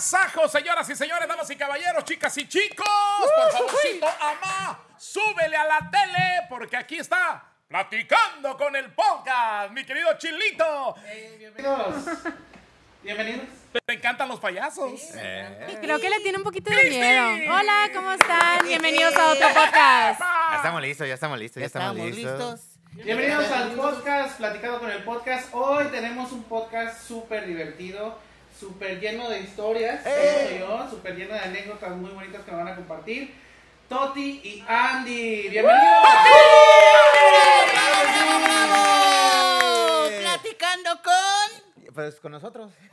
agasajo, señoras y señores, damas y caballeros, chicas y chicos. Por favorcito, amá, súbele a la tele, porque aquí está platicando con el podcast, mi querido Chilito. Bienvenidos. Bienvenidos. ¿Te encantan los payasos? Creo que le tiene un poquito de miedo. Hola, ¿cómo están? Bienvenidos a otro podcast. Ya estamos listos, ya estamos listos, ya, Ya estamos, estamos listos. listos. Bienvenidos al podcast, platicado con el podcast. Hoy tenemos un podcast súper divertido, súper lleno de historias, yo, súper lleno de anécdotas muy bonitas que me van a compartir. Toti y Andy, bienvenidos. ¡Bravo! Pues con nosotros.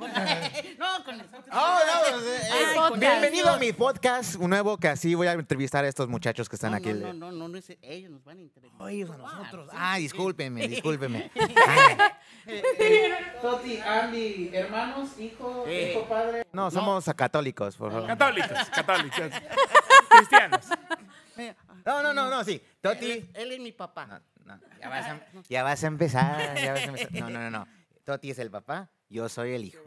No, con nosotros. Oh, no, pues, eh, Ay, eh, con bienvenido ellos. a mi podcast, un nuevo que así voy a entrevistar a estos muchachos que están no, aquí. No, no, no, no, no es- ellos nos van a entrevistar. Oye, a nosotros. sí, Ah, sí. discúlpenme, discúlpenme. Toti, Andy, hermanos, hijo, Eh. hijo, padre. No, somos católicos, por favor. Católicos, católicos. Cristianos. No, no, no, no, sí. Él, Toti. es- él es mi papá. No, no, ya vas a, ya vas a empezar, ya vas a empezar. No, no, no, no. Toti es el papá, yo soy el hijo.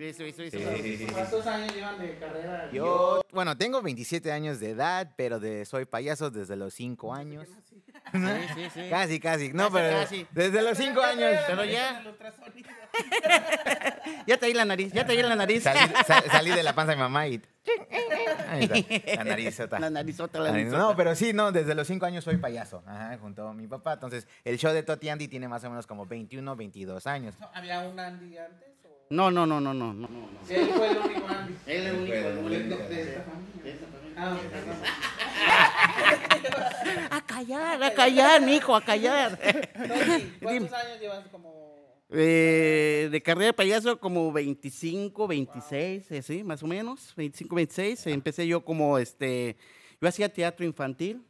Eso, eso, eso. Sí. ¿Cuántos años llevan de carrera? Yo, bueno, tengo 27 años de edad, pero de, soy payaso desde los 5 años. Sí, sí, sí. Casi, casi. No, Casi, pero casi. desde los 5 años. Pero ya. Ya te di la nariz, ya te di la nariz. Salí, sa- salí de la panza de mi mamá y. La narizota. La narizota, la La nariz- narizota. No, pero sí, no, desde los 5 años soy payaso. Ajá, junto a mi papá. Entonces, el show de Toti Andy tiene más o menos como 21, 22 años. ¿Había un Andy antes? O... No, no, no, no, no, no. no. Él fue el único Andy. Él es el único, el De, único. de esta familia. Ah, ok, perdón. A callar, a callar, mijo, a callar. ¿cuántos años llevas como Eh, de carrera de payaso como 25, 26, eh, sí, más o menos, 25, 26. Empecé yo como, este, yo hacía teatro infantil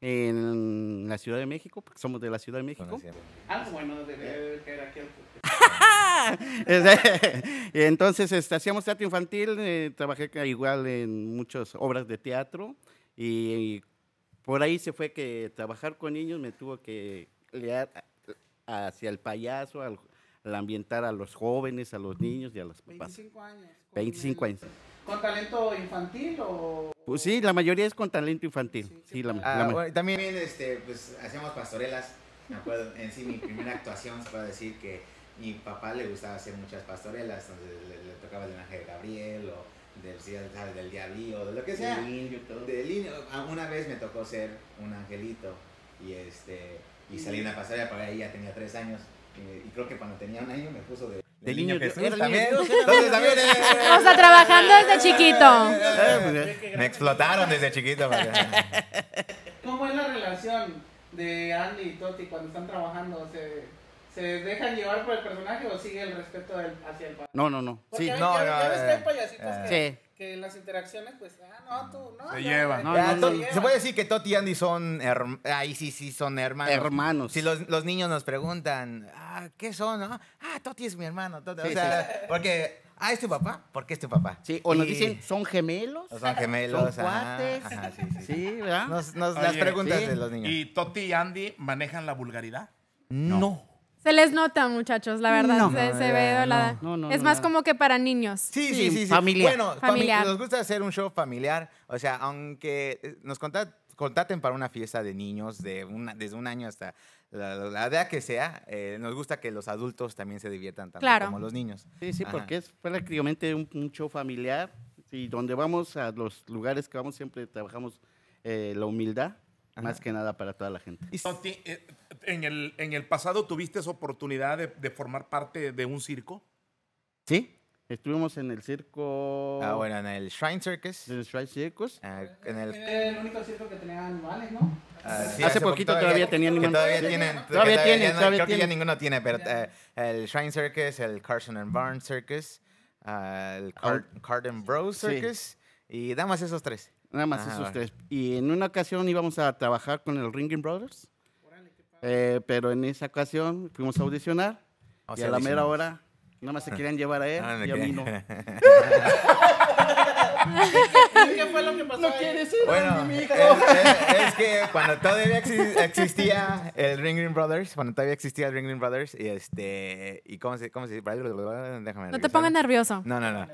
en la Ciudad de México, porque somos de la Ciudad de México. Algo bueno de era aquí Entonces este, hacíamos teatro infantil, eh, trabajé igual en muchas obras de teatro y, y por ahí se fue que trabajar con niños me tuvo que leer hacia el payaso, al, al ambientar a los jóvenes, a los niños y a los papás. 25 años. Con 25 años. ¿Con talento infantil o...? Pues sí, la mayoría es con talento infantil. Sí, Sí, la, Ah, la bueno, también este, pues, hacíamos pastorelas. Me acuerdo, en sí, mi primera actuación se puede decir que mi papá le gustaba hacer muchas pastorelas, donde le, le tocaba el ángel Gabriel o del, ¿sabes? del diablillo o de lo que sea. Del indio. Ah, Una vez me tocó ser un angelito y este y salí en la pasarela, para ahí ya tenía tres años. Y, y creo que cuando tenía un año me puso de, Del niño Dios. Jesús también. niño Entonces niño también eh, O sea, trabajando desde chiquito. Ah, pues, me explotaron desde chiquito. ¿Cómo es la relación de Andy y Toti cuando están trabajando? ¿Se, se dejan llevar por el personaje o sigue el respeto del- hacia el No, no, no. Porque Sí, ya, no, ya- no, ya ves que hay eh, payasitos eh. que, sí. que en las interacciones, pues, ah, no, tú, no. Se llevan. No, no, no. Se puede decir que Toti y Andy son ahí sí, sí son hermanos. Hermanos. Si los, los niños nos preguntan, ah, ¿qué son? no? Ah, Toti es mi hermano. Toti. Sí, o sea, porque, ah, ¿es tu papá? ¿Por qué es tu papá? Sí, o nos dicen, ¿son gemelos? o son gemelos. ¿Son cuates? ajá, sí, sí, sí. Sí, ¿verdad? Nos- nos- las preguntas sí. de los niños. ¿Y Toti y Andy manejan la vulgaridad? no. Se les nota, muchachos, la verdad. No. se, ve no, la- no, no, Es no, más como que para niños. Sí, Sí, sí, sí. sí. familiar. Bueno, Familiar. nos gusta hacer un show familiar. O sea, aunque eh, nos conta- contraten para una fiesta de niños de una, desde un año hasta la, la edad que sea, eh, nos gusta que los adultos también se diviertan tanto Claro. como los niños. Sí, sí, Ajá. porque es prácticamente un, un show familiar y donde vamos a los lugares que vamos siempre trabajamos eh, la humildad, más que nada para toda la gente. En el, en el pasado tuviste esa oportunidad de, de formar parte de un circo. Sí, estuvimos en el circo Ah, bueno, en el Shrine Circus. del Shrine Circus. ah, en el, Era el único circo que tenía animales, ¿no? ah, sí, Hace poquito todavía tenían que animales. Todavía Sí. tienen. Todavía que tienen, no- todavía Creo que ya tienen. ninguno tiene, pero eh, el Shrine Circus, el Carson and Barnes Circus, ah, el Car- Carden Bros Sí. Circus y damas esos tres. Nada más Ah, esos bueno. tres. Y en una ocasión íbamos a trabajar con el Ringing Brothers, eh, pero en esa ocasión fuimos a audicionar O y a la mera hora nada más se querían llevar a él Ah, y a mí no. ¿Qué fue lo que pasó ahí? Bueno, es, es- es que cuando todavía exi- existía el Ringling Brothers, cuando todavía existía el Ringling Brothers, y este, y cómo se, cómo se, déjame No te pongas nervioso. No, no, no.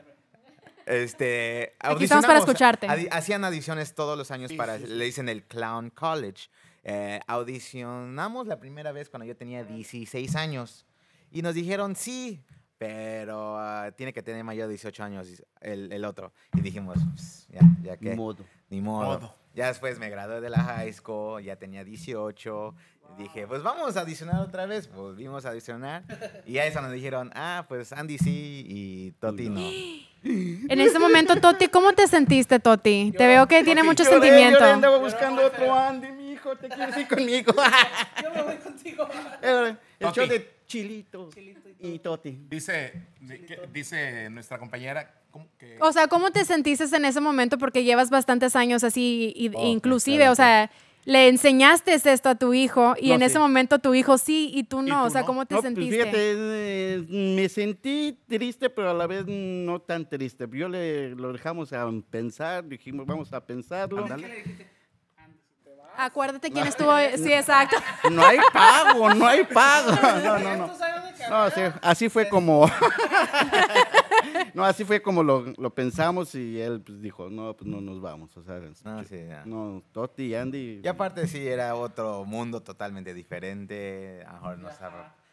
Este, Aquí estamos para escucharte. adi- hacían audiciones todos los años Sí, para, sí, sí. le dicen el Clown College. Eh, audicionamos la primera vez cuando yo tenía 16 años y nos dijeron sí, pero ah, tiene que tener mayor de 18 años el, el otro. Y dijimos, "Ps, ya, ya que. Ni modo. Ni modo. Modo. Ya después me gradué de la high school, ya tenía 18. y Dije, pues vamos a adicionar otra vez. Volvimos a adicionar. Y a eso nos dijeron, ah, pues Andy sí y Toti no. En ese momento, Toti, ¿cómo te sentiste, Toti? Te veo que tiene mucho Lloré, sentimiento. lloré, andaba buscando otro Andy, hijo, te quieres ir conmigo. Yo me voy contigo. El Toti. show de Chilito y Toti. Dice, di- que- dice nuestra compañera ¿cómo que O sea, ¿cómo te sentiste en ese momento? Porque llevas bastantes años así, y, Oh, inclusive, claro, o sea, le enseñaste esto a tu hijo y No, en sí. ese momento tu hijo sí y tú no. tú o sea, no. ¿cómo te No, pues sentiste? fíjate, eh, me sentí triste, pero a la vez no tan triste. Yo le lo dejamos a pensar, dijimos, vamos a pensarlo. ¿Qué le dijiste? Andy, si te vas. Acuérdate quién estuvo. Sí, exacto. No hay pago, no hay pago. No, no, no. No, sí, así fue como. no, así fue como lo, lo pensamos y él pues, dijo, no, pues no nos vamos. O sea, No, sí, no, Toti y Andy. Y aparte sí, era otro mundo totalmente diferente. A lo mejor nos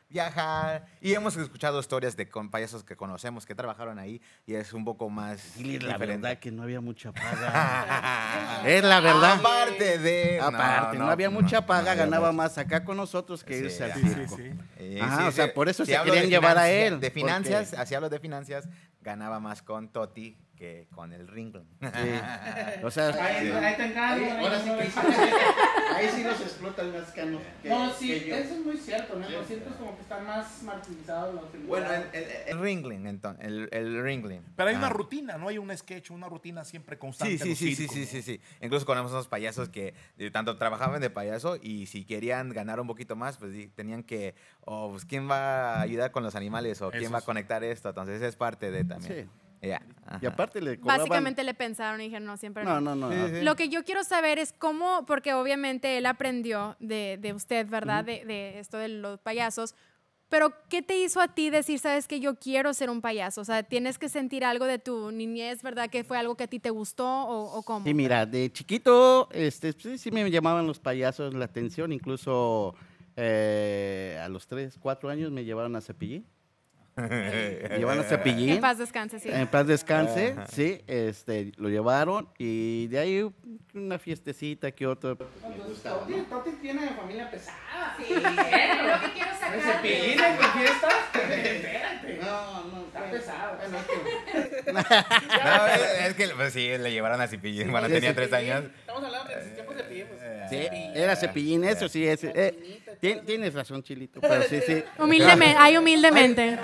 Viajar. Y hemos escuchado historias de con payasos que conocemos que trabajaron ahí y es un poco más Dile la diferente. verdad que no había mucha paga. es la verdad. Aparte de... Aparte, no, había mucha paga, ganaba más acá con nosotros que Sí, irse al sí, sí, circo. sí. Eh, Ajá, o sea, por eso se querían llevar a él, De finanzas, así hablo de finanzas, ganaba más con Toti que con el Ringling. Sí. O sea, Ahí, ahí te engaño. ahí ahora no sí que ahí sí los explotan más canos. que- No, sí, que yo. eso es muy cierto, ¿no? Los cientos como que están más martirizados los Bueno, el, el, el Ringling, entonces, el, el Ringling. Pero hay una rutina, ¿no? Hay un sketch, una rutina siempre constante. Sí, sí, sí, sí, sí, sí, sí. Incluso conocemos unos payasos que eh, tanto trabajaban de payaso y si querían ganar un poquito más, pues tenían que, o pues, quién va a ayudar con los animales o quién va a conectar esto. Entonces es parte de también. Ya. Y aparte le cobraban... Básicamente le pensaron y dijeron, no, siempre No, no, no. No. sí. Lo que yo quiero saber es cómo, porque obviamente él aprendió de, de usted, ¿verdad? de, de esto de los payasos. Pero, ¿qué te hizo a ti decir, sabes que yo quiero ser un payaso? O sea, tienes que sentir algo de tu niñez, ¿verdad? Que fue algo que a ti te gustó o, o cómo. Sí, mira, de chiquito, este, sí, sí me llamaban los payasos la atención, incluso eh, a los 3, 4 años me llevaron a Cepillín. Llevaron a Cepillín. En paz descanse, sí. En paz descanse, sí, este, lo llevaron y de ahí una fiestecita que otro. Toti, Toti tiene familia pesada. Sí, lo que quiero ¿Ese pillín en tu fiesta? Espérate. No, no, Está pesado. No, es, es que pues, sí, le llevaron a Cipillín cuando tenía tres años. Estamos hablando de tiempos de pues. Sí, era Cepillín, eso sí, ese, eh, tien- tienes razón, Chilito, pero sí, sí. Humildemente, ay, humildemente.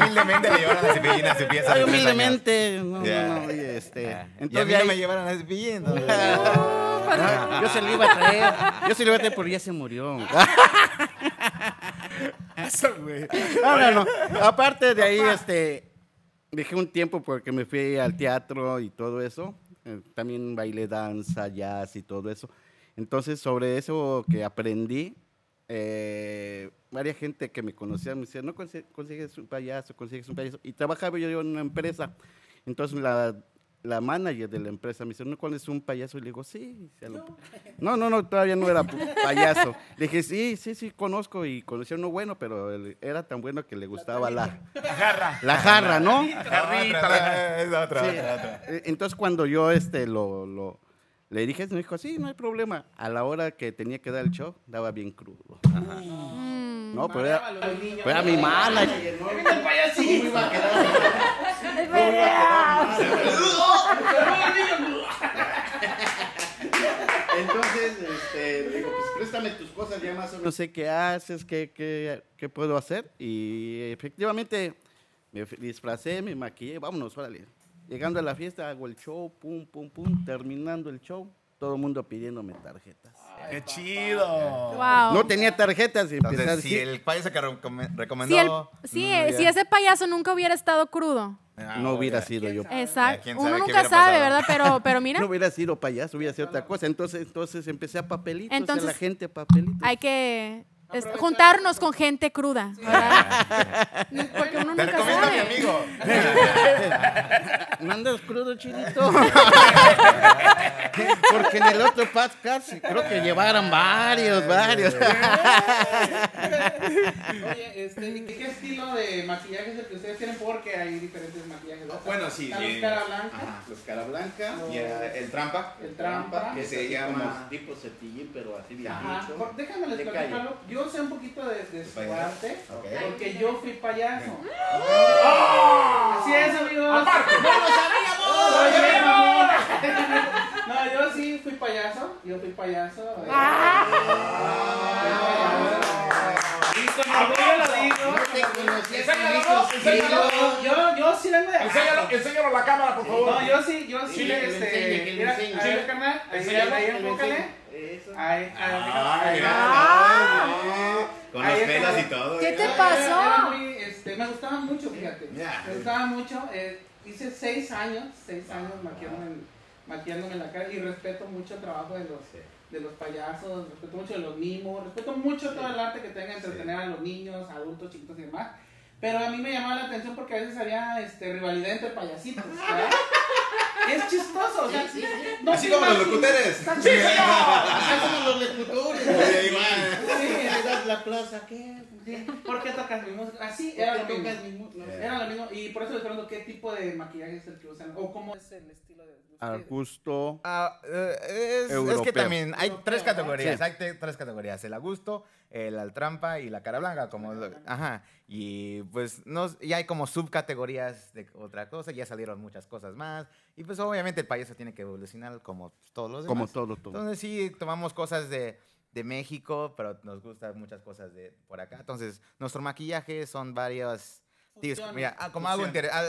humildemente le llevaron a Cipillín a su pieza. Ay, humildemente, no, Ya. no, no, oye, este, Ya. Y a entonces mí no ahí- me llevaron a Cipillín. entonces- No, yo se lo iba a traer, yo se lo iba a traer porque ya se murió. Eso, güey. No, no, no. Aparte de ahí, este, dejé un tiempo porque me fui al teatro y todo eso. Eh, También bailé danza, jazz y todo eso. Entonces, sobre eso que aprendí, eh, varias gente que me conocía me decía, no consi- consigues un payaso, consigues un payaso. Y trabajaba yo en una empresa. Entonces, la, la manager de la empresa me dice, ¿no conoces un payaso? Y le digo, sí. No, no, no, todavía no era payaso. Le dije, sí, sí, sí, conozco y conocí a uno bueno, pero era tan bueno que le gustaba la, Agarra. la jarra, ¿no? Jarrita, la- Es otra, Sí. otra, otra. Eh, Entonces cuando yo este lo, lo- le dije, me dijo, sí, no hay problema. A la hora que tenía que dar el show, daba bien crudo. Mm. No, pero era, pero era mi manager, ¿no? Evita el payasito. iba a quedar- no iba a quedar mal. Entonces, este, le digo, pues préstame tus cosas ya más o menos. No sé qué haces, qué, qué, qué puedo hacer. Y efectivamente me disfracé, me maquillé, vámonos, órale. Llegando a la fiesta, hago el show, pum, pum, pum. Terminando el show, todo el mundo pidiéndome tarjetas. Qué chido. Wow. No tenía tarjetas y a si el payaso que si, el- recomendó. sí, no eh, hubiera- si ese payaso nunca hubiera estado crudo. Ah, no hubiera sido yo. Exacto. quién Uno sabe nunca sabe, pasado. ¿verdad? Pero, pero mira, No hubiera sido payaso, hubiera sido otra cosa. Entonces, entonces empecé a papelitos, Entonces- a la gente papelitos. hay que es- juntarnos con gente cruda, ¿verdad? Porque uno Te nunca recomiendo a mi sabe. amigo. ¿No andas crudo, chilito? Porque en el otro podcast creo que llevaron varios, varios. Oye, este, ¿y qué estilo de maquillaje es el que ustedes tienen? Porque hay diferentes maquillajes. ¿no? Bueno, sí. Los cara blanca. Ajá, los cara blanca. Los- Y el trampa. El trampa. Que se llama. tipo cepillín, pero así bien déjame les calle. algo. Yo sé un poquito de, de su payaso? arte, Ok. porque yo fui payaso. Así es, amigos. Aparte. ¡No lo sabíamos! ¡Lo sabíamos! No, yo sí fui payaso. Yo fui payaso. Yo, yo sí vengo de. Enséñalo, enséñalo a la cámara, por favor. No, yo sí, yo sí, este. mira, carnal, ahí, ahí, enfócale. Eso. Ahí, ahí, Ah. Con los pelos y todo. ¿Qué ¿eh? te pasó? era muy, este, me gustaba mucho, fíjate. Ya. Me gustaba mucho. eh, hice seis años, seis años maquillándome, maquillándome la cara y respeto mucho el trabajo de los, de los payasos, respeto mucho de los mimos, respeto mucho todo el arte que tenga entretener a los niños, adultos, chiquitos y demás. Pero a mí me llamaba la atención porque a veces había este, rivalidad entre payasitos. ¿verdad? es chistoso, o sea, no Así como los locutores. Así somos los locutores. Sí, le das la plaza, ¿qué? Sí, ¿Por qué tocas mi música? Así ¿Por era lo mismo. tocas mi no? Era lo mismo. Y por eso les pregunto qué tipo de maquillaje es el que usan. O cómo es el estilo de ustedes. Al gusto. Ah, eh, es, es que también hay Europeo, tres categorías, Sí. hay tres categorías, el agusto, el al trampa y la cara blanca, como lo- ajá, y pues no, ya hay como subcategorías de otra cosa, ya salieron muchas cosas más, y pues obviamente el payaso tiene que evolucionar como todos los demás. Como todo, todo. Entonces sí, tomamos cosas de, de México, pero nos gustan muchas cosas de por acá, entonces nuestro maquillaje son varios... digo. Mira, como algo,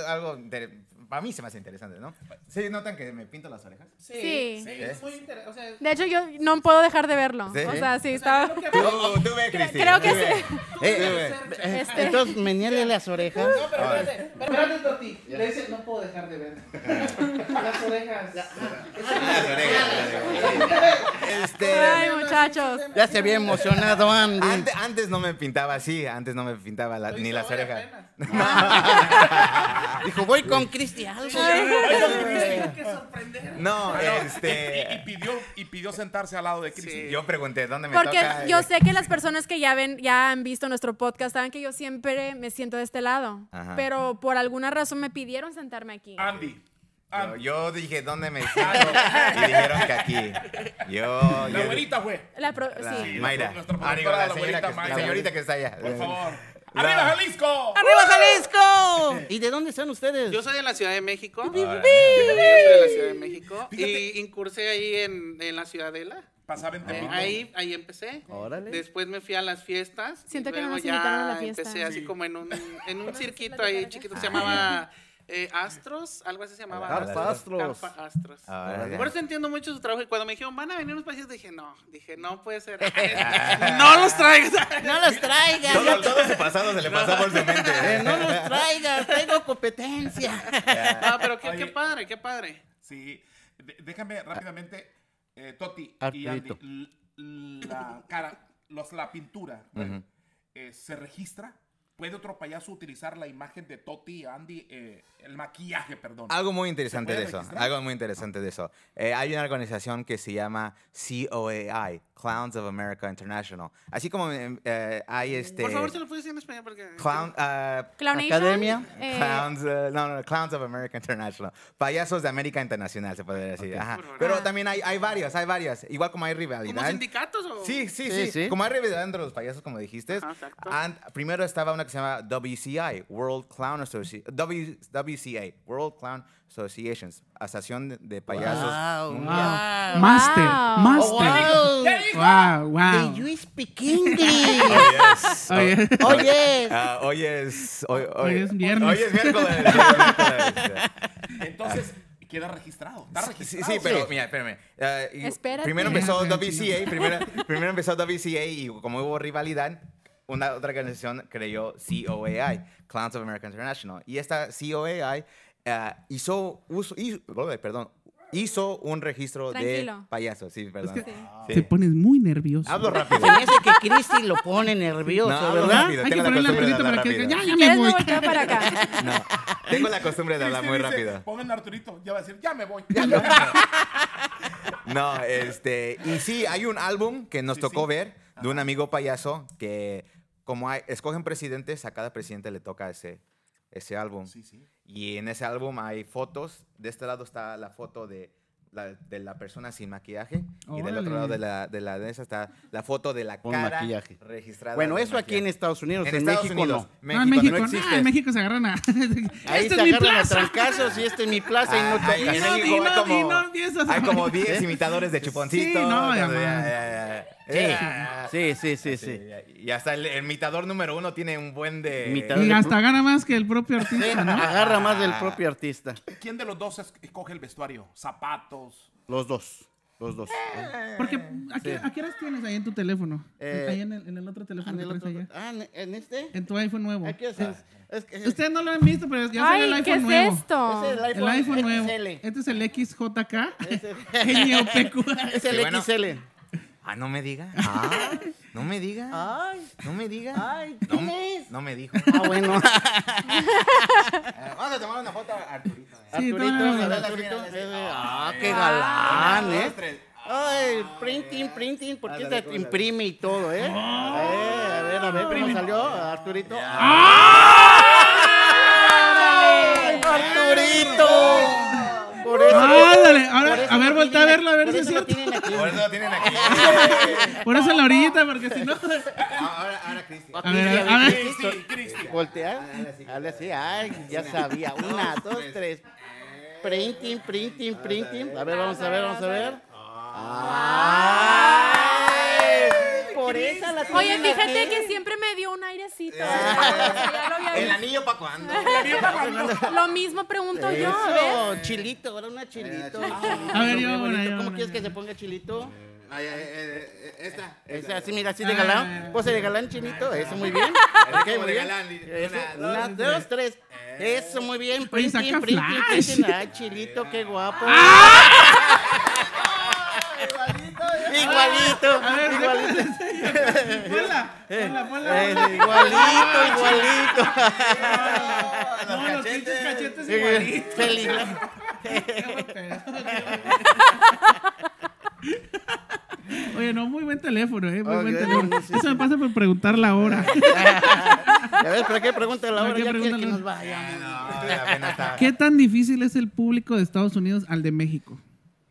algo inter- para mí se me hace interesante, ¿no? ¿Sí notan que me pinto las orejas? Sí. es muy interesante. O sea, De hecho, yo no puedo dejar de verlo. ¿Sí? O sea, sí, o sea, estaba... lo que- Tú, tú ve, Cristi. creo que sí. Tú ve. Eh, Este- Entonces, meneale las orejas. No, pero espérate, pero espérate, Toti. Le dice, no puedo dejar de ver. Las orejas. Las orejas. Este, Ay, muchachos. Ya se había emocionado Andy. Antes, antes no me pintaba así, antes no me pintaba la- ni las orejas. Dijo, voy con Cristian. Sorprender. No, Y, y este. pidió, y pidió sentarse al lado de Cristi. Yo pregunté dónde me Porque toca. yo sé que las personas que ya ven, ya han visto nuestro podcast, saben que yo siempre me siento de este lado. Ajá. Pero por alguna razón me pidieron sentarme aquí. Andy. Yo, Andy. yo dije dónde me siento y dijeron que aquí. Yo. La yo- güerita fue. La pro- la- sí. Mayra. nuestra Ah, digo, la la señora que está allá. Por favor. La- ¡Arriba, Jalisco! ¡Arriba, Jalisco! ¿Y de dónde están ustedes? Yo soy de la Ciudad de México. Yo soy de la Ciudad de México. Y incursé ahí en, en la Ciudadela. Pasaba en Eh, Tepito. ahí, ahí empecé. Órale. Después me fui a las fiestas. Siento que no nos invitaron a la fiesta. Empecé así Sí. como en un, en un circuito ahí chiquito que se llamaba eh, Astros, algo así se llamaba. Carpa Astros. Carpa Astros. Ah. Por eso entiendo mucho su trabajo. Y cuando me dijeron, van a venir unos países, dije, no, dije, no puede ser. no los traigas. No los traigas. Todo, todo su pasado se le pasó por su mente. Eh, no los traigas, traigo competencia. No, pero qué, Oye. qué padre, qué padre. Sí. De- déjame rápidamente, eh, Toti y Arturito. Andy. l- La cara, los, la pintura, eh, ¿se registra? ¿Puede otro payaso utilizar la imagen de Toti y Andy? eh, el maquillaje, perdón. Algo muy interesante ¿Se de eso. registrar? Algo muy interesante de eso. Eh, hay una organización que se llama COAI, Clowns of America International. Así como eh, eh, hay este. Por favor, se lo puedes decir en español porque... Clown, Clownation, Academia. eh, Clowns, eh, no, no, Clowns of America International. Payasos de América Internacional, se puede decir. Ajá. Por favor. Pero Ah. también hay, hay varios, hay varios. Igual como hay ¿Como rivalidad. sindicatos o...? Sí, sí, Sí, sí, sí. Como hay rivalidad entre los payasos, como dijiste. Ajá, exacto. an- primero estaba una que se llama WCI, World Clown Association. WCA, World Clown Associations, Asociación de, Payasos Wow, Mundial. wow. Master, Wow. master. Oh, ¿Qué dijo? Wow, Do wow. you speak English? Oh, yes. Oye, Oh, yes. Ah, hoy es. Hoy, Hoy es viernes. Hoy es miércoles. hoy es miércoles. Entonces, queda registrado. Está Sí, registrado. sí, pero mira, espérame. Espérate. Primero empezó WCA, primero, primero empezó WCA y como hubo rivalidad, una otra organización creó COAI, Clowns of America International. Y esta COAI eh, hizo uso, hizo- perdón, hizo un registro Tranquilo. de payasos. Sí, perdón. que- Sí. Te pones muy nervioso. Hablo rápido. Me hace que Cristi lo pone nervioso, No, ¿verdad? rápido. Hay que Tengo la ponerle costumbre de apurito hablar para que rápido. ya, ya Si me me voy. volteo para acá. No, tengo la costumbre de hablar Cristi muy dice, rápido. Pongan a Arturito, ya va a decir, ya me voy. No, este, y sí, hay un álbum que nos Sí, tocó sí. ver de un amigo payaso que como hay- escogen presidentes, a cada presidente le toca ese, ese álbum. Sí, sí. Y en ese álbum hay fotos. De este lado está la foto de la, de la persona sin maquillaje. Y del otro Órale. lado de la, de la de esa está la foto de la Con cara maquillaje. registrada. Bueno, eso aquí en. Estados Unidos, en, Estados México Unidos. no. Ah, en México, no no, existe. en México se agarran a. Ahí ¡Esta se es mi agarran a plaza! trancazos y esta es mi plaza y no Ah, ahí tocas. en no, México di hay no, como, di no, empiezas a- hay como 10 imitadores de chuponcito. Sí, no, ya, ya, ya. Sí, Ya. sí, sí, sí, sí. Y hasta el, el imitador número uno tiene un buen de... Imitador. Y hasta gana más que el propio Sí, artista, ¿no? agarra más del propio artista. ¿Quién de los dos es- escoge el vestuario? Zapatos. Los dos, los dos. Porque, ¿a qué, a qué horas tienes ahí en tu teléfono? Eh, ahí en el, en el otro Ah, teléfono en que el traes otro- allá. ah, ¿en- ¿en este? En tu iPhone nuevo. Aquí es, es, es que- Ustedes no lo han visto, pero ya sale el Ay, iPhone ¿qué es nuevo. esto? Ese es El iPhone nuevo. XL. Este es el XJK. Ese-. Es el. XL. Ah, no me diga. Ah, no me diga. Ay, No me diga. ay, no, ¿quién es? no me dijo. Ah, bueno. vamos a tomar una foto a Arturito. Sí, Arturito, no. Arturito. Ah, qué galán, ¿eh? Ay, printing, printing, porque se imprime y todo, ¿eh? Eh, a ver, a ver, ¿cómo salió Arturito? ¡Ay, Arturito! Por eso Ándale, ahora, por eso a ver, voltea a verlo, a ver por si es eso lo cierto. tienen aquí. Por eso lo tienen aquí. Por eso en la orillita, porque si no. ahora, ahora, Cristian. A ver, a ver. Cristi, Cristi. Voltea, hazle así, ay, ya sabía. Una, dos, tres. Printing, printing, printing. A ver, vamos a ver, vamos a ver. Ay, Oye, fíjate que siempre me dio un airecito. O sea, ya lo había ¿El anillo para cuándo? Lo mismo pregunto yo, chilito, ahora una chilito. A ver, yo, Muy una, bonito. yo, ¿Cómo quieres que se ponga chilito? Ay, ay, eh, eh, esta. Es así, mira, así de galán. Pose de galán chinito, eso muy bien. Ok, como muy bien. Eso, una, dos, tres. Eso, muy bien. Printing, printing, printing. Ay, chilito, qué guapo. Igualito, ver, igualito. Ponla, ponla, ponla. Eh, igualito, igualito. No, los pinches cachetes igualitos. Feliz. Oye, no, muy buen teléfono, ¿eh? Muy Ok, buen teléfono. sí, Eso me pasa por preguntar la hora. A ver, ¿para qué pregunta la ¿Para hora? qué Ya que nos vayamos. No. ¿Qué tan difícil es el público de Estados Unidos al de México?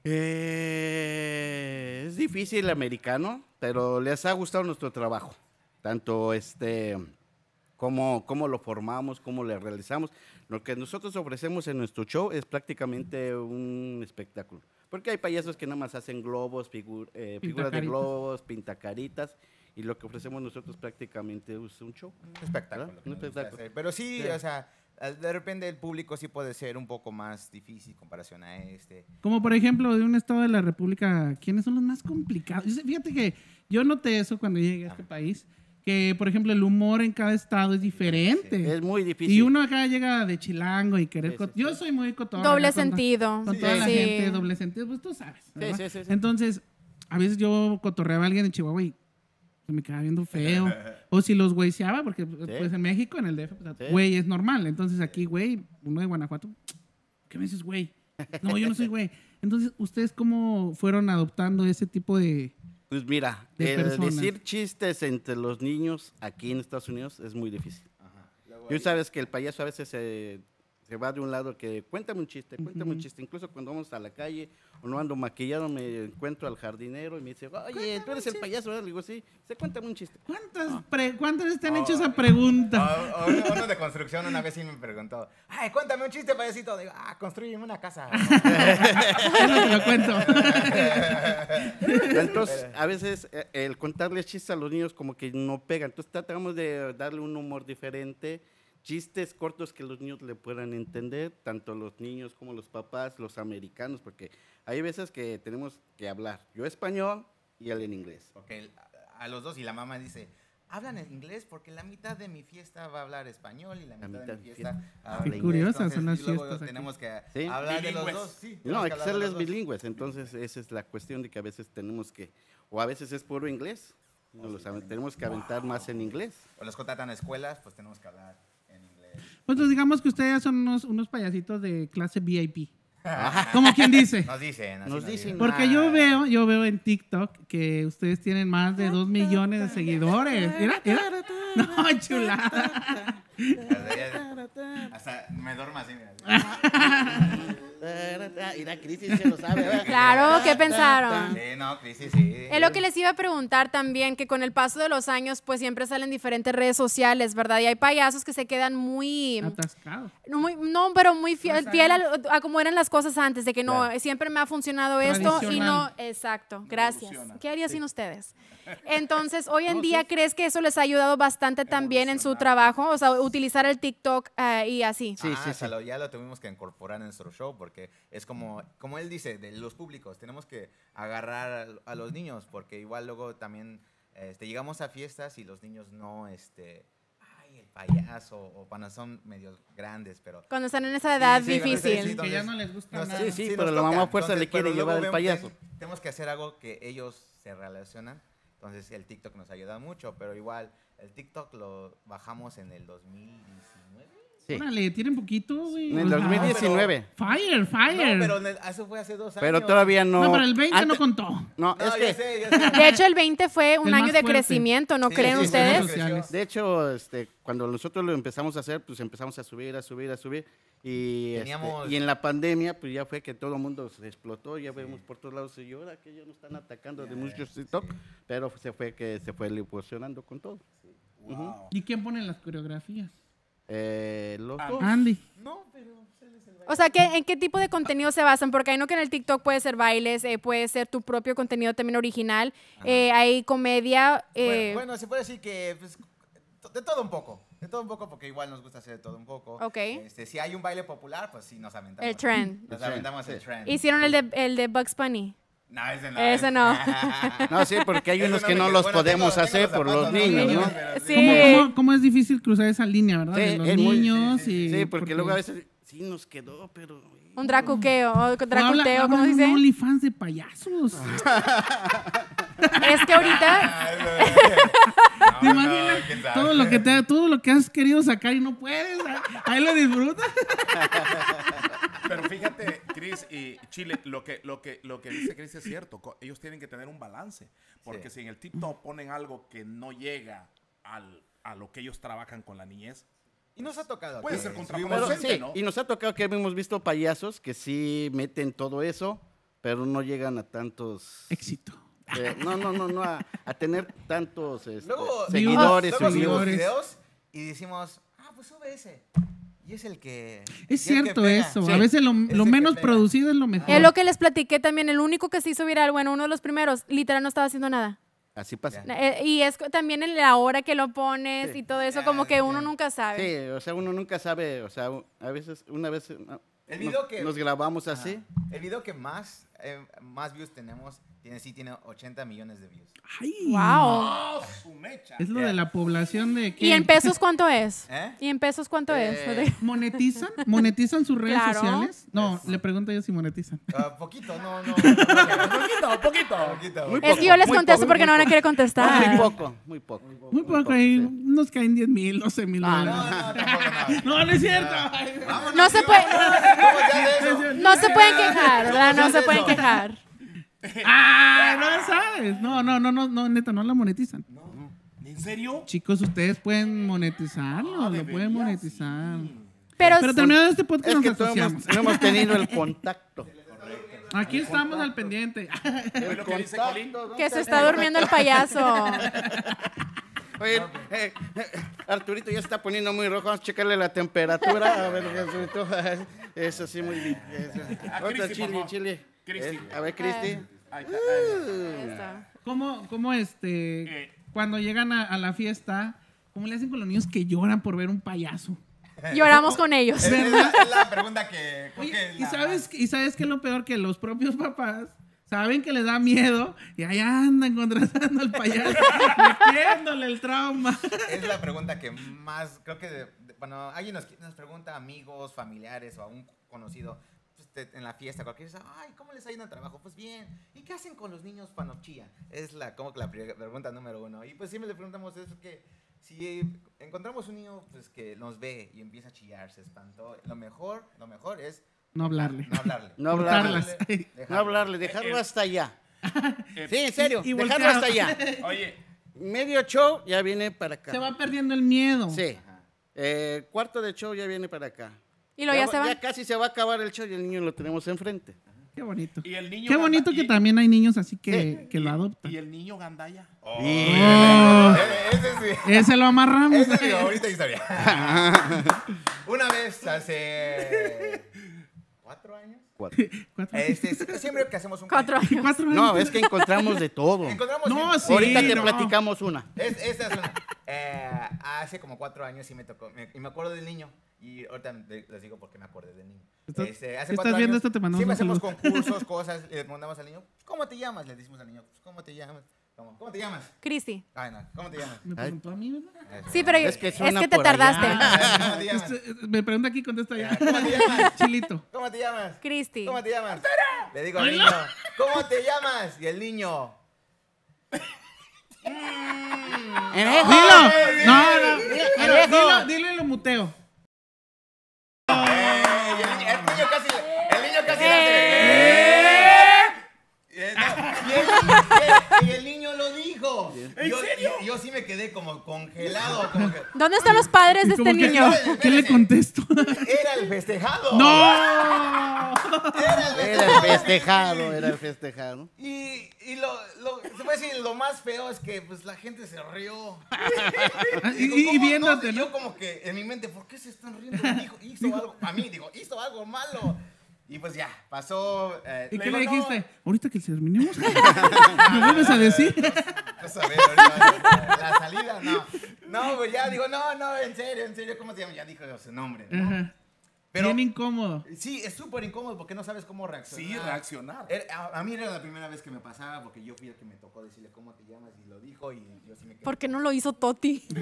Eh, es difícil el americano, pero les ha gustado nuestro trabajo. Tanto este, cómo, cómo lo formamos, cómo lo realizamos. Lo que nosotros ofrecemos en nuestro show es prácticamente un espectáculo. Porque hay payasos que nada más hacen globos, figu- eh, figuras de Pintacaritas. globos, pintacaritas. Y lo que ofrecemos nosotros prácticamente es un show. Un espectáculo. hacer. Pero sí, o sea, de repente el público sí puede ser un poco más difícil en comparación a este. Como por ejemplo, de un estado de la República, ¿quiénes son los más complicados? Fíjate que yo noté eso cuando llegué a este país, que por ejemplo el humor en cada estado es diferente. Es muy difícil. Y uno acá llega de chilango y querer... Sí, sí, Yo sí. soy muy cotorra. Doble con- sentido. Con toda la Sí. gente, doble sentido, pues tú sabes. sí, sí, sí. Entonces, a veces yo cotorreaba a alguien en Chihuahua y se me quedaba viendo feo. o si los güeyseaba, porque pues en México, en el DF, pues, Sí. güey es normal. Entonces aquí, güey, uno de Guanajuato, ¿qué me dices, güey? No, yo no soy güey. Entonces, ¿ustedes cómo fueron adoptando ese tipo de... Pues mira, de el personas. decir chistes entre los niños aquí en Estados Unidos es muy difícil. Tú sabes que el payaso a veces se, se va de un lado que cuéntame un chiste, cuéntame un chiste. Incluso cuando vamos a la calle o no ando maquillado, me encuentro al jardinero y me dice, oye, tú eres el payaso, ¿verdad? Le digo, sí, se cuéntame un chiste. ¿Cuántas, pre- ¿Cuántas veces te han hecho esa pregunta? Ah, uno, uno de construcción una vez sí me preguntó, ay, cuéntame un chiste, payasito. Digo, ah, construyeme una casa. Eso te lo cuento. Entonces, a veces eh, el contarles chistes a los niños como que no pega. Entonces tratamos de darle un humor diferente, chistes cortos que los niños le puedan entender, tanto los niños como los papás, los americanos, porque hay veces que tenemos que hablar yo español y él en inglés. Porque el- a- los dos y la mamá dice, hablan en inglés porque la mitad de mi fiesta va a hablar español y la mitad, mitad de mi fiesta fiesta habla Qué inglés. curiosas son las fiestas tenemos que Sí. hablar de los Bilingües. dos. sí, No, hay que serles bilingües, entonces esa es la cuestión de que a veces tenemos que, o a veces es puro inglés, no lo saben, tenemos que aventar más en inglés. O los contratan a escuelas, pues tenemos que hablar. Pues pues, digamos que ustedes son unos, unos payasitos de clase VIP. Como quien dice. Nos dicen. Nos dicen. Porque yo veo, yo veo en TikTok que ustedes tienen más de dos millones de seguidores. Mira, mira. No, chulada. Hasta me duermo así, mira. Y la crisis se lo sabe. ¿verdad? Claro, ¿qué pensaron? Sí, no, crisis, sí. Es lo que les iba a preguntar también, que con el paso de los años, pues siempre salen diferentes redes sociales, ¿verdad? Y hay payasos que se quedan muy... Atascado. No, muy- no, pero muy fiel, fiel a, a como eran las cosas antes, de que no, Claro. siempre me ha funcionado esto y no, exacto, gracias. ¿Qué haría sin ustedes? Entonces, hoy en día, ¿crees que eso les ha ayudado bastante también en su trabajo? O sea, utilizar el TikTok eh, y así. Sí, Ah, sí, sí. lo- ya lo tuvimos que incorporar en nuestro show porque es como, como él dice, de los públicos, tenemos que agarrar a, a los niños porque igual luego también este, llegamos a fiestas y los niños no, este, ay, el payaso o cuando son medios grandes, pero... Cuando están en esa edad Sí, sí, difícil. están- Que ya no les gusta nos- nada. Sí, sí, pero la mamá fuerza le quiere llevar al payaso. Tenemos que hacer algo que ellos se relacionan. Entonces el TikTok nos ayuda mucho, pero igual el TikTok lo bajamos en el 2019. Sí. Órale, tienen poquito, güey. En el O sea, 2019. Fire, fire. No, pero en el- eso fue hace dos años. Pero todavía no. No, pero el 20 no contó. No, No, es ya que, sé, ya sé. De hecho, el 20 fue un El año de fuerte. crecimiento, ¿no Sí, creen sí, ustedes? de hecho, este, cuando nosotros lo empezamos a hacer, pues empezamos a subir, a subir, a subir. Y, este, Teníamos- y en la pandemia, pues ya fue que todo el mundo se explotó. Ya vemos por todos lados. Y ahora que ellos nos están atacando de muchos TikTok. Pero se fue que se fue evolucionando con todo. Ujú. ¿Y quién pone las coreografías? Eh, los Ah, dos. Andy. No, pero O sea, ¿qué, ¿en qué tipo de contenido se basan? Porque hay no que en el TikTok puede ser bailes, eh, puede ser tu propio contenido también original, eh, hay comedia. eh, Bueno, bueno, se puede decir que pues, de todo un poco. De todo un poco, porque igual nos gusta hacer de todo un poco. Ok. Este, si hay un baile popular, pues sí nos aventamos. El trend. Nos aventamos el trend. Hicieron el de, el de Bugs Bunny. No, ese no. Ese no. No, sí, porque hay unos no que no los Bueno, podemos tengo- hacer tengo por los niños, ¿no? Sí. ¿Cómo, cómo, cómo es difícil cruzar esa línea, verdad? Sí, de los niños sí, y... Sí, porque luego a veces sí nos quedó, pero. Un dracuqueo, o dracuteo, ¿cómo se un dice? OnlyFans de payasos. Es que ahorita, Ah, ¿Te no, imaginas? no, todo, lo que te, todo lo que has querido sacar y no puedes. Ahí lo disfrutas. Pero fíjate, Chris y Chile, lo que, lo que, lo que dice Chris es cierto. Ellos tienen que tener un balance. Porque Sí. si en el TikTok ponen algo que no llega al, a lo que ellos trabajan con la niñez, Y nos ha tocado. Puede que ser contraproducente. sí, ¿no? y nos ha tocado que hemos visto payasos que sí meten todo eso, pero no llegan a tantos. Éxito. eh, no, no, no, no, a, a tener tantos este, Luego, seguidores. luego seguidores. videos y decimos, ah, pues sube ese. Y es el que. Es que cierto eso. Sí. A veces lo, menos producido es lo mejor. es lo que les platiqué también, el único que se hizo viral, bueno, uno de los primeros, literal no estaba haciendo nada. Así pasa. Eh, y es también en la hora que lo pones Sí. y todo eso, Ya, como que uno nunca sabe. Sí, o sea, uno nunca sabe, o sea, a veces, una vez no, El nos- video que- nos grabamos así. El video que más, eh, más views tenemos, tiene, sí tiene 80 millones de views. Ay, Wow. ¡Oh, su mecha! Es lo Ya. de la población de ¿Y en pesos cuánto es? ¿Eh? ¿Y en pesos cuánto Eh, es? ¿Monetizan? ¿Monetizan sus redes Claro. sociales? No, le pregunto yo si monetizan. Ah, poquito, no, no. Poquito, poquito. poquito. Muy Es que yo les muy contesto poco, porque muy no van a poco. querer contestar. Muy poco, muy poco. Muy poco, ahí sí. nos caen 10 mil, 12 mil Ah, No, dólares. no, no. No, no es cierto. Vámonos, No se puede, no se pueden quejar, ¿verdad? No ¿Cómo se pueden eso? Quejar. Ah, no sabes. No, no, no, no, no, neta, no la monetizan. ¿En serio? Chicos, ustedes pueden monetizarlo, Ah, lo pueden monetizar. Pero, Pero terminado este podcast Es que no asociamos. hemos, no hemos tenido el contacto. Aquí estamos al pendiente. ¿Ves lo que dice Colín? ¿no? que se está durmiendo el payaso. Oye, eh, eh, Arturito ya se está poniendo muy rojo. Vamos a checarle la temperatura. A ver, Arturito. Eso sí, muy bien. Eso. Otra chile, chile. Cristi. A ver, Cristi. Ahí está, ahí Ahí está. ¿Cómo, cómo este, Eh. cuando llegan a, a la fiesta, cómo le hacen con los niños que lloran por ver un payaso? Lloramos con ellos. Es, es la, es la pregunta que. creo Oye, que y sabes, y sabes que lo peor que los propios papás saben que les da miedo y ahí andan contratando al payaso, metiéndole el trauma. Es la pregunta que más, creo que, de- de- bueno, alguien nos, nos pregunta, amigos, familiares o a un conocido, pues, te- en la fiesta, cualquier cosa, ay, ¿cómo les ha ido el trabajo? Pues bien. ¿Y qué hacen con los niños cuando chillan? Es la, como que la pre- pregunta número uno. Y pues siempre le preguntamos eso, que si encontramos un niño pues, que nos ve y empieza a chillar, se espantó, lo mejor, lo mejor es No hablarle. no hablarle. No hablarle. No hablarle, dejarlo hasta allá. Eh, Sí, en serio, y dejarlo volteado. hasta allá. Oye, Medio show ya viene para acá. Se va perdiendo el miedo. Sí. Eh, cuarto de show ya viene para acá. Y luego ya se casi se va a acabar el show y el niño lo tenemos enfrente. Qué bonito. y el niño. Qué bonito que y- también hay niños así que, que lo adoptan. Y el niño gandaya. Oh. Eh, Ese sí. Ese lo amarramos. Esa es mi favorita historia. Una vez hace cuatro años. Cuatro- Este, siempre que hacemos un Cuatro años. cuatro años. No, es que encontramos de todo. encontramos No, sí, Ahorita te no. platicamos una. Es, esta es una. Eh, hace como cuatro años sí me tocó. me- y me acuerdo del niño. Y ahorita les digo por qué me acordé del niño. Estás- Este, hace estás viendo años, esto, te mandamos Siempre hacemos concursos, cosas. Y le mandamos al niño. ¿Cómo te llamas? Le decimos al niño. ¿Cómo te llamas? ¿Cómo, ¿Cómo te llamas? Cristi. Ay, no. ¿Cómo te llamas? Me preguntó a mí, ¿verdad? Sí, pero Es es que que, suena te tardaste. ¿Cómo te llamas? Este, me pregunta aquí, contesta ya. ¿Cómo te llamas? Chilito. ¿Cómo te llamas? Cristi. ¿Cómo te llamas? Le digo al niño, ¿cómo te llamas? Y el niño, Dilo. No, no. Dilo, dilo, dilo y lo muteo. El, niño- el niño casi, el niño casi le hace, ¡Eh! ¡eh! No, y, el, y el niño lo dijo. ¿En yo, serio? y- yo sí me quedé como congelado, como que ¿Dónde están los padres de este que- niño? ¿Qué le contesto? era el festejado. ¡No! Era el Era el festejado, era el festejado. Y, y lo, lo, se puede decir, lo más feo es que pues la gente se rió. Y, Digo, y- viéndote, No, ¿no? Yo como que en mi mente, ¿por qué se están riendo? Hijo, hizo algo, a mí digo, hizo algo malo. Y pues ya, pasó. eh, ¿Y le qué digo, le no, dijiste? Ahorita que terminemos. ¿Me vuelves a decir? Ver ahorita la salida, no. No, pues ya digo, no, no, en serio, en serio, ¿cómo se llama? Ya dijo su nombre. ¿no? Ajá. Pero Bien incómodo. sí, es súper incómodo porque no sabes cómo reaccionar. Sí, reaccionar. Era- a, a mí era la primera vez que me pasaba porque yo fui el que me tocó decirle cómo te llamas y lo dijo y yo sí me quedé. ¿Por qué no lo hizo Toti?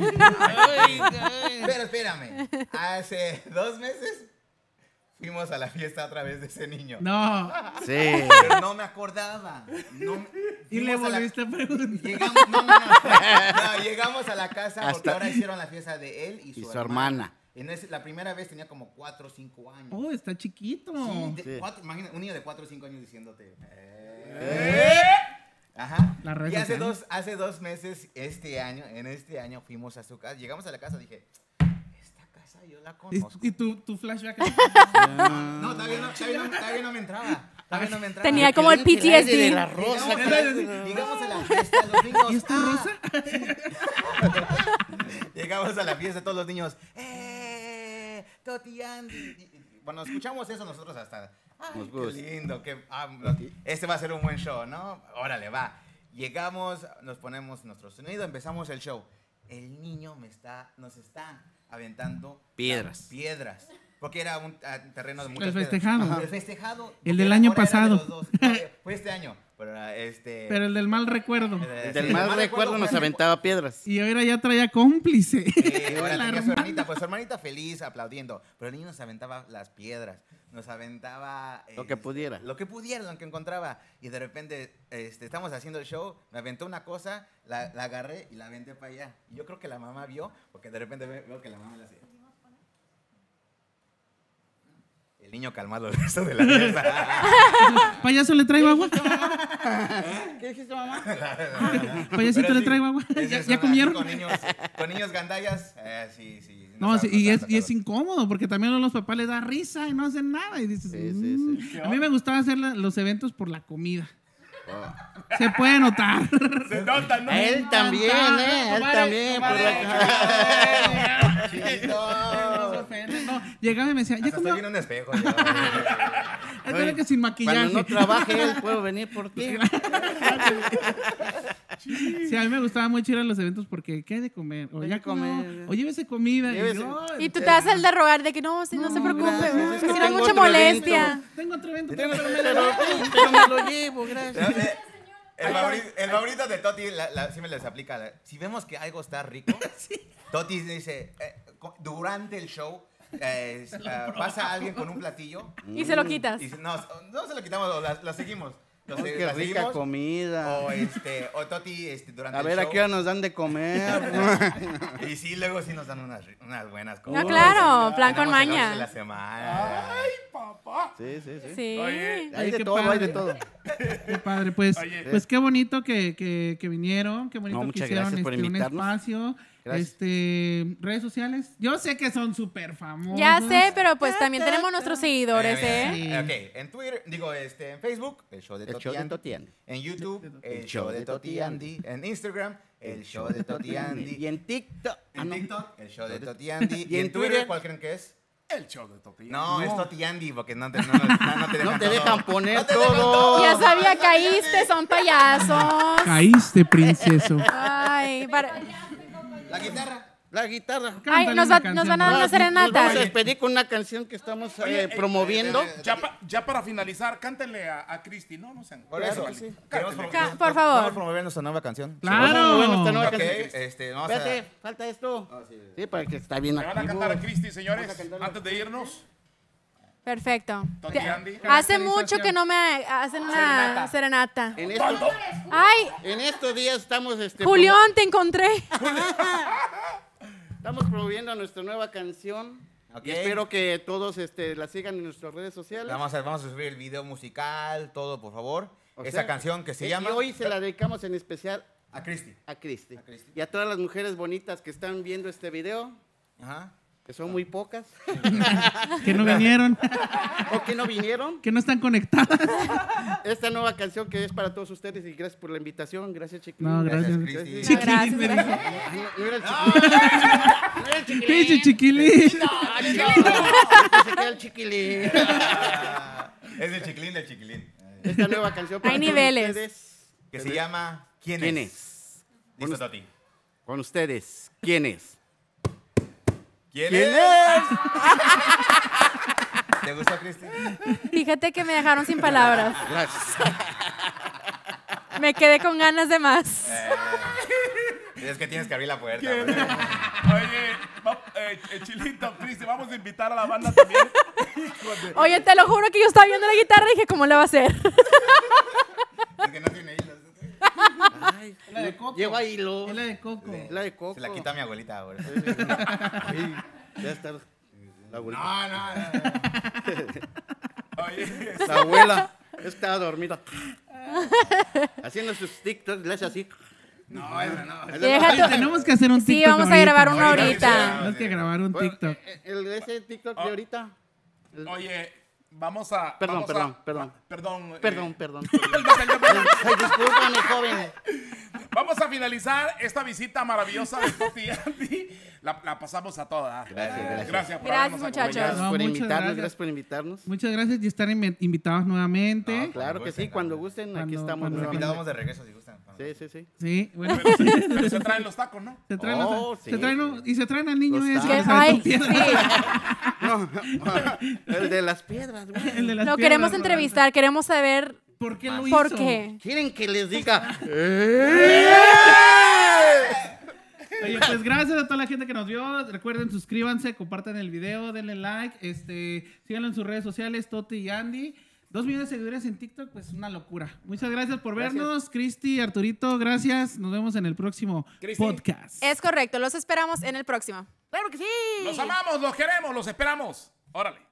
Pero espérame, hace dos meses fuimos a la fiesta otra vez de ese niño. No. Sí. Pero no me acordaba. No Y le fuimos a la- volviste a preguntar. Llegamos, no, no, no. No, llegamos a la casa porque Hasta- ahora hicieron la fiesta de él y su, Y su hermana. En ese- la primera vez tenía como 4 o 5 años. Oh, está chiquito. Sí, de Sí. cuatro- imagina, un niño de 4 o 5 años diciéndote. "Eh". Ajá. La y hace social. dos, hace dos meses, este año, en este año fuimos a su casa. Llegamos a la casa y dije, esta casa yo la Y, conozco. y tu, tu flashback. No, todavía no, todavía no, todavía no me entraba. Todavía no me entraba. Tenía como el de la PTSD. rosa. Llegamos a la, fiesta, los niños. ¿Y esta ¡ah! rosa? Llegamos a la fiesta, todos los niños. ¡Eh! Toti Andy. Bueno, escuchamos eso nosotros hasta. Ay, qué lindo. Qué, ah, este va a ser un buen show, ¿no? Órale, va. Llegamos, nos ponemos nuestro sonido, empezamos el show. El niño me está, nos está aventando Piedras. Piedras. Porque era un ah, terreno de muchas El festejado. El festejado. El del año de pasado. dos. No, Fue este año. Pero este. Pero el del mal recuerdo. eh, El sí, del mal mal recuerdo nos fue- aventaba piedras. Y ahora ya traía cómplice. Eh, ahora La tenía su hermanita, pues su hermanita feliz aplaudiendo. Pero el niño nos aventaba las piedras, nos aventaba. Lo que eh, pudiera. Lo que pudiera, lo que encontraba. Y de repente este, estamos haciendo el show, me aventó una cosa, la, la agarré y la aventé para allá. Y yo creo que la mamá vio, porque de repente ve- veo que la mamá le hace. El niño calmado el resto de la fiesta. Payaso, ¿le traigo agua? ¿Qué dijiste, mamá? Payasito, le traigo agua. ¿Ya, comieron? Con niños, con niños gandallas, eh, sí, sí. No, sí, y, es, y es incómodo porque también a los papás les da risa y no hacen nada. Y dices, Sí, sí, "Mm". sí. a mí me gustaba hacer la- los eventos por la comida. Se puede notar. Se nota, ¿no? Él también, ¿eh? Él también. por la- Llegaba y me decía, ¿ya estoy comió? viendo un espejo. que sin maquillaje. Cuando no trabaje él, puedo venir por ti. Sí, a mí me gustaba mucho ir a los eventos porque ¿qué hay de comer? O ya comer. o llévese comida. Y Llévese- yo, Y tú te das el de rogar de que no, si no, se preocupe, gracias, es si que no hay tengo mucha otro molestia. evento. Tengo otro evento, Pero, me pero, lo me llevo, gracias. El favorito, el favorito de Toti la, la- siempre les aplica. la- Si vemos que algo está rico, Toti dice, eh, durante el show, eh, ah, pasa alguien con un platillo. Y se lo quitas. Y no, no se lo quitamos, la, la seguimos. Lo Ay, se- qué la rica seguimos, comida. O, este, o Toti este, durante A el ver, ¿a show. qué hora nos dan de comer? Y sí, luego sí nos dan unas, unas buenas No, cosas. claro, plan con de la maña. semana. Ay, papá. Sí, sí, sí. Sí. Oye, Hay Ay, de todo, hay de padre. todo. Qué padre, pues, Oye. pues qué bonito que, que, que vinieron, qué bonito No, que muchas hicieron gracias por este, un invitarnos. espacio. Gracias. Este, redes sociales. Yo sé que son súper famosos. Ya sé, pero pues también tenemos nuestros seguidores, Mira, ¿eh? mira, Ok, en Twitter, digo, este, en Facebook, el show de El Toti show de Andy. Toti Andy. En YouTube, el, El show de Toti Andy. En Instagram, el show de Toti Andy. Y en TikTok. ah, En no. TikTok, el show de Toti Andy. Y Y en en Twitter, Twitter, ¿cuál creen que es? el show de Toti. No, es Toti Andy, porque no te, no, no, no- no te dejan, No te todo. dejan poner No te dejan todo. Ya sabía, caíste, son payasos. Caíste, princeso. Ay, para- La guitarra. La guitarra. Ay, nos, va- nos van a dar ¿no? una Nos- Nos vamos a serenata. despedir con una canción que estamos Oye, eh, eh, promoviendo. eh, Ya, pa- ya para finalizar, cántenle a, a Cristi, ¿no? No sean. Por eso, Claro que sí. Ca- por favor. Vamos a promover nuestra nueva canción. Vamos a mover nuestra Claro. nueva Ok, canción. este, vamos a... Espérate, falta esto. Sí, para que está bien Le van a cantar a Cristi, señores, a antes de irnos. Perfecto. Andy. Hace mucho que no me hacen una serenata. En, esto- Ay, en estos días estamos, este, Julián, te encontré. Estamos promoviendo nuestra nueva canción. Ok. Y espero que todos este, la sigan en nuestras redes sociales. Vamos a, vamos a subir el video musical, todo, por favor. O Esa sea, canción que se y llama... hoy se la dedicamos en especial a Cristi. A Cristi. Y a todas las mujeres bonitas que están viendo este video, Ajá. Que son muy pocas, Que no vinieron, o que no vinieron. que no están conectadas. Esta nueva canción que es para todos ustedes y gracias por la invitación. Gracias, Chiquilín. No, gracias. Gracias. Chiquilín, me Gracias, dijo. No, no era el chiquilín. No era el chiquilín. Pinche chiquilín. Ah, chiquilín. Se queda el chiquilín. Es el chiquilín del chiquilín. Esta nueva canción para Hay todos niveles. ustedes. Que se llama ¿Quién, ¿Quién es? es? Listo, Toti. Con ustedes. ¿Quién es? ¿Quién, ¿Quién es? ¿Te gustó, Cristi? Fíjate que me dejaron sin palabras. Gracias. Me quedé con ganas de más. Es que tienes que abrir la puerta. Oye, va- eh, eh, Chilito, Cristi, vamos a invitar a la banda también. Oye, te lo juro que yo estaba viendo la guitarra y dije, ¿cómo le va a hacer? Es que no tiene. Ay, La de Coco. Lleva hilo. Es la de Coco. La de coco. Se la quita a mi abuelita ahora. Ay, ya está la abuela. No, no, no. Oye, La abuela está dormida. Haciendo sus TikToks, le hace así. No, eso no. Deja Ay, tu- tenemos que hacer un Sí, TikTok. vamos a grabar uno Ahorita, ahorita. Tenemos que grabar un TikTok. El, ese TikTok de ahorita. el- oye, vamos a. Perdón, vamos a- perdón, perdón. Perdón. eh, Perdón, perdón. perdón, perdón. Discúlpame, joven. Vamos a finalizar esta visita maravillosa de Toti Andy. La, la pasamos a toda. Gracias, gracias. Gracias, por Gracias, habernos muchachos. acompañado. Gracias No, por invitarnos, gracias. gracias por invitarnos. Muchas gracias y estar invi- invitados nuevamente. No, claro que sí, gusten, cuando cuando- gusten, aquí estamos nuevamente. invitamos de regreso si gustan. Sí, sí, sí. Sí, bueno. Pero se traen los tacos, ¿no? Se traen, Oh, los- sí. se traen- y se traen al niño ese. tacos. que Ay, sí. No, el de las piedras, güey. El de las Lo piedras, queremos ¿verdad? entrevistar, queremos saber ¿Por qué lo por hizo? qué. ¿Quieren que les diga? Oye, pues gracias a toda la gente que nos vio. Recuerden, suscríbanse, compartan el video, denle like, este, síganlo en sus redes sociales, Toti y Andy. Dos millones de seguidores en TikTok, pues una locura. Muchas gracias por Gracias. vernos. Cristi, Arturito, gracias. Nos vemos en el próximo podcast. Es correcto, los esperamos en el próximo. ¡Claro que sí! Los amamos, los queremos, los esperamos. Órale.